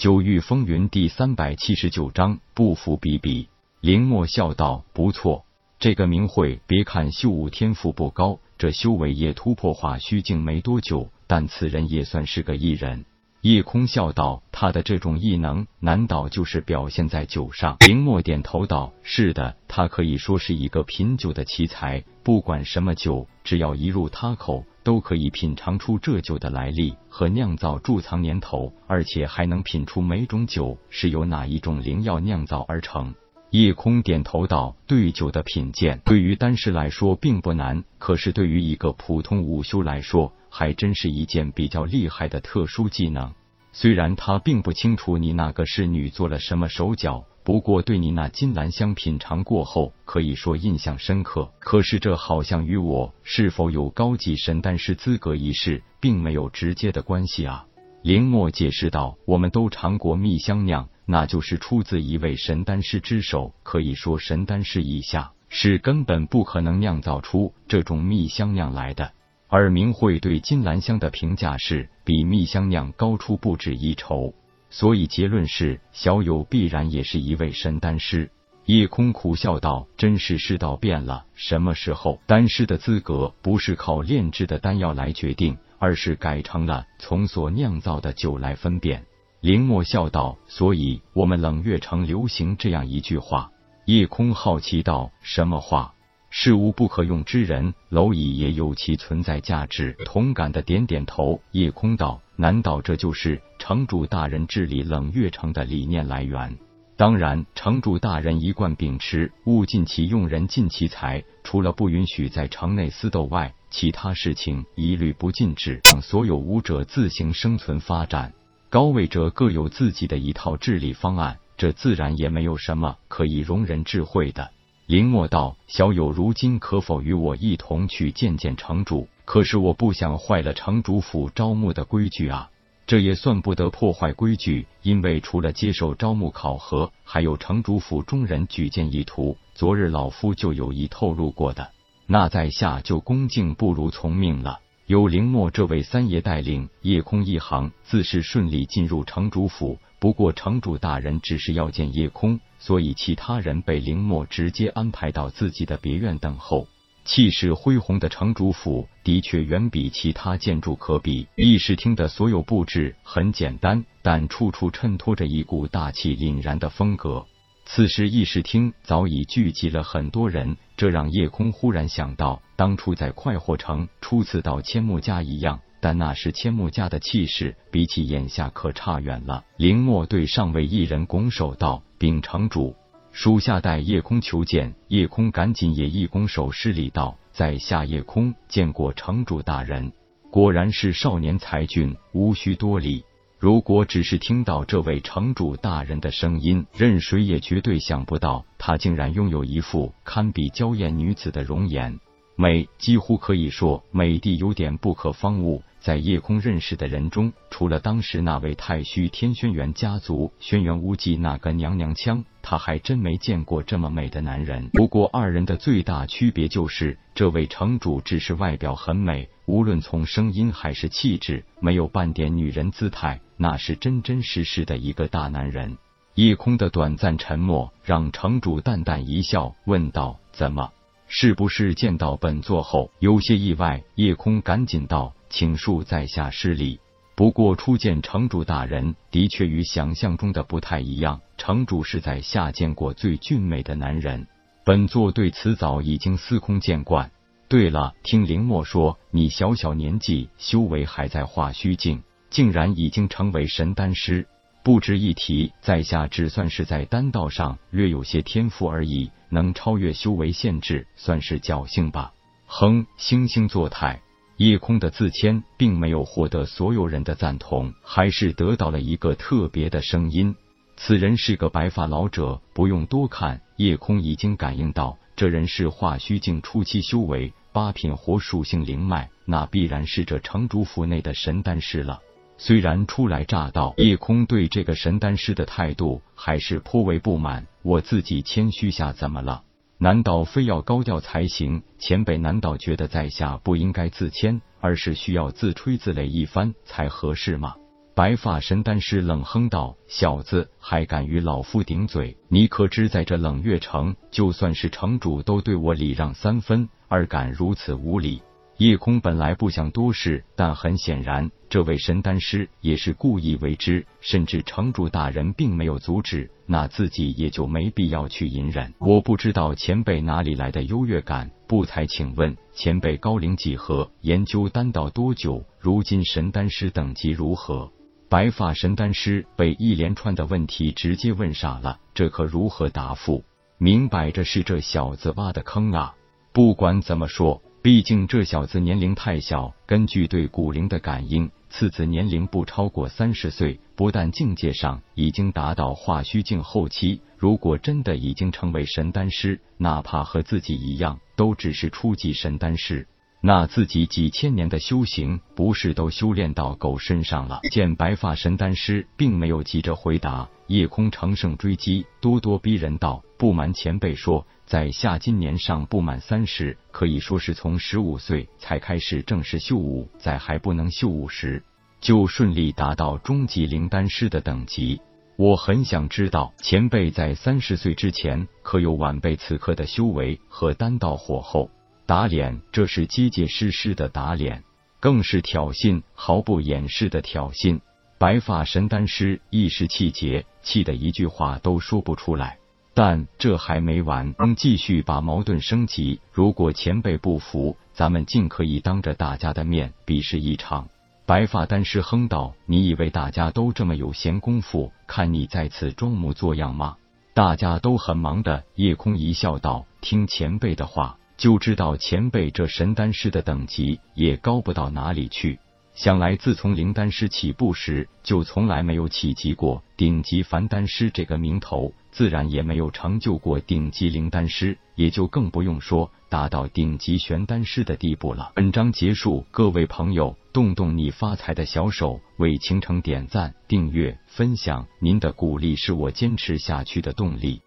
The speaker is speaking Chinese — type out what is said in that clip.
九域风云第三百七十九章不服比比。林墨笑道：“不错，这个明慧，别看秀武天赋不高，这修为也突破化虚境没多久，但此人也算是个异人。”叶空笑道：“他的这种异能，难道就是表现在酒上？”林墨点头道：“是的，他可以说是一个品酒的奇才。不管什么酒，只要一入他口，都可以品尝出这酒的来历和酿造贮藏年头，而且还能品出每种酒是由哪一种灵药酿造而成。”叶空点头道：“对酒的品鉴，对于丹师来说并不难，可是对于一个普通武修来说，还真是一件比较厉害的特殊技能。虽然他并不清楚你那个侍女做了什么手脚，不过对你那金兰香品尝过后，可以说印象深刻。可是这好像与我是否有高级神丹师资格一事，并没有直接的关系啊。”林墨解释道：“我们都尝过蜜香酿。”那就是出自一位神丹师之手，可以说神丹师以下是根本不可能酿造出这种蜜香酿来的。而明慧对金兰香的评价是比蜜香酿高出不止一筹，所以结论是小友必然也是一位神丹师。叶空苦笑道：“真是世道变了，什么时候丹师的资格不是靠炼制的丹药来决定，而是改成了从所酿造的酒来分辨。”林墨笑道：“所以，我们冷月城流行这样一句话。”叶空好奇道：“什么话？”事无不可用之人，蝼蚁也有其存在价值。同感的点点头。叶空道：“难道这就是城主大人治理冷月城的理念来源？”当然，城主大人一贯秉持“物尽其用，人尽其才”，除了不允许在城内私斗外，其他事情一律不禁止，让所有武者自行生存发展。高位者各有自己的一套治理方案，这自然也没有什么可以容人智慧的。林墨道：“小友如今可否与我一同去见见城主？可是我不想坏了城主府招募的规矩啊。这也算不得破坏规矩，因为除了接受招募考核，还有城主府中人举荐意图。昨日老夫就有意透露过的，那在下就恭敬不如从命了。”有林墨这位三爷带领，夜空一行自是顺利进入城主府。不过城主大人只是要见夜空，所以其他人被林墨直接安排到自己的别院等候。气势恢宏的城主府的确远比其他建筑可比。议事厅的所有布置很简单，但处处衬托着一股大气凛然的风格。此时议事厅早已聚集了很多人，这让叶空忽然想到当初在快活城初次到千木家一样，但那时千木家的气势比起眼下可差远了。林墨对上位一人拱手道：“禀城主，属下代叶空求见。”叶空赶紧也一拱手施礼道：“在下叶空见过城主大人，果然是少年才俊，无需多礼。”如果只是听到这位城主大人的声音，任谁也绝对想不到，他竟然拥有一副堪比娇艳女子的容颜，美几乎可以说美的有点不可方物。在夜空认识的人中，除了当时那位太虚天轩辕家族轩辕无忌那个娘娘腔，他还真没见过这么美的男人。不过二人的最大区别就是，这位城主只是外表很美，无论从声音还是气质，没有半点女人姿态，那是真真实实的一个大男人。夜空的短暂沉默让城主淡淡一笑，问道：“怎么？是不是见到本座后有些意外？”夜空赶紧道。请恕在下失礼。不过初见城主大人，的确与想象中的不太一样。城主是在下见过最俊美的男人，本座对此早已经司空见惯。对了，听林墨说，你小小年纪修为还在化虚境，竟然已经成为神丹师，不值一提。在下只算是在丹道上略有些天赋而已，能超越修为限制，算是侥幸吧。哼，惺惺作态。夜空的自谦并没有获得所有人的赞同，还是得到了一个特别的声音。此人是个白发老者，不用多看，夜空已经感应到这人是化虚境初期修为，八品火属性灵脉，那必然是这城主府内的神丹师了。虽然初来乍到，夜空对这个神丹师的态度还是颇为不满。我自己谦虚下怎么了？难道非要高调才行？前辈难道觉得在下不应该自谦，而是需要自吹自擂一番才合适吗？白发神丹师冷哼道：“小子，还敢与老夫顶嘴？你可知在这冷月城，就算是城主都对我礼让三分，而敢如此无礼？”叶空本来不想多事，但很显然，这位神丹师也是故意为之。甚至城主大人并没有阻止，那自己也就没必要去隐忍。我不知道前辈哪里来的优越感，不才请问前辈高龄几何？研究丹道多久？如今神丹师等级如何？白发神丹师被一连串的问题直接问傻了，这可如何答复？明摆着是这小子挖的坑啊！不管怎么说。毕竟这小子年龄太小，根据对古灵的感应，次子年龄不超过三十岁，不但境界上已经达到化虚境后期，如果真的已经成为神丹师，哪怕和自己一样，都只是初级神丹师。那自己几千年的修行，不是都修炼到狗身上了？见白发神丹师并没有急着回答，夜空乘胜追击，咄咄逼人道：“不瞒前辈说，在下今年尚不满三十，可以说是从十五岁才开始正式修武，在还不能修武时，就顺利达到中级灵丹师的等级。我很想知道，前辈在三十岁之前，可有晚辈此刻的修为和丹道火候？”打脸，这是结结实实的打脸，更是挑衅，毫不掩饰的挑衅。白发神丹师一时气结，气得一句话都说不出来。但这还没完，继续把矛盾升级。如果前辈不服，咱们尽可以当着大家的面比试一场。白发丹师哼道：“你以为大家都这么有闲工夫看你在此装模作样吗？大家都很忙的。”夜空一笑道：“听前辈的话。”就知道前辈这神丹师的等级也高不到哪里去。想来自从灵丹师起步时，就从来没有企及过顶级凡丹师这个名头，自然也没有成就过顶级灵丹师，也就更不用说达到顶级玄丹师的地步了。本章结束，各位朋友，动动你发财的小手，为倾城点赞、订阅、分享，您的鼓励是我坚持下去的动力。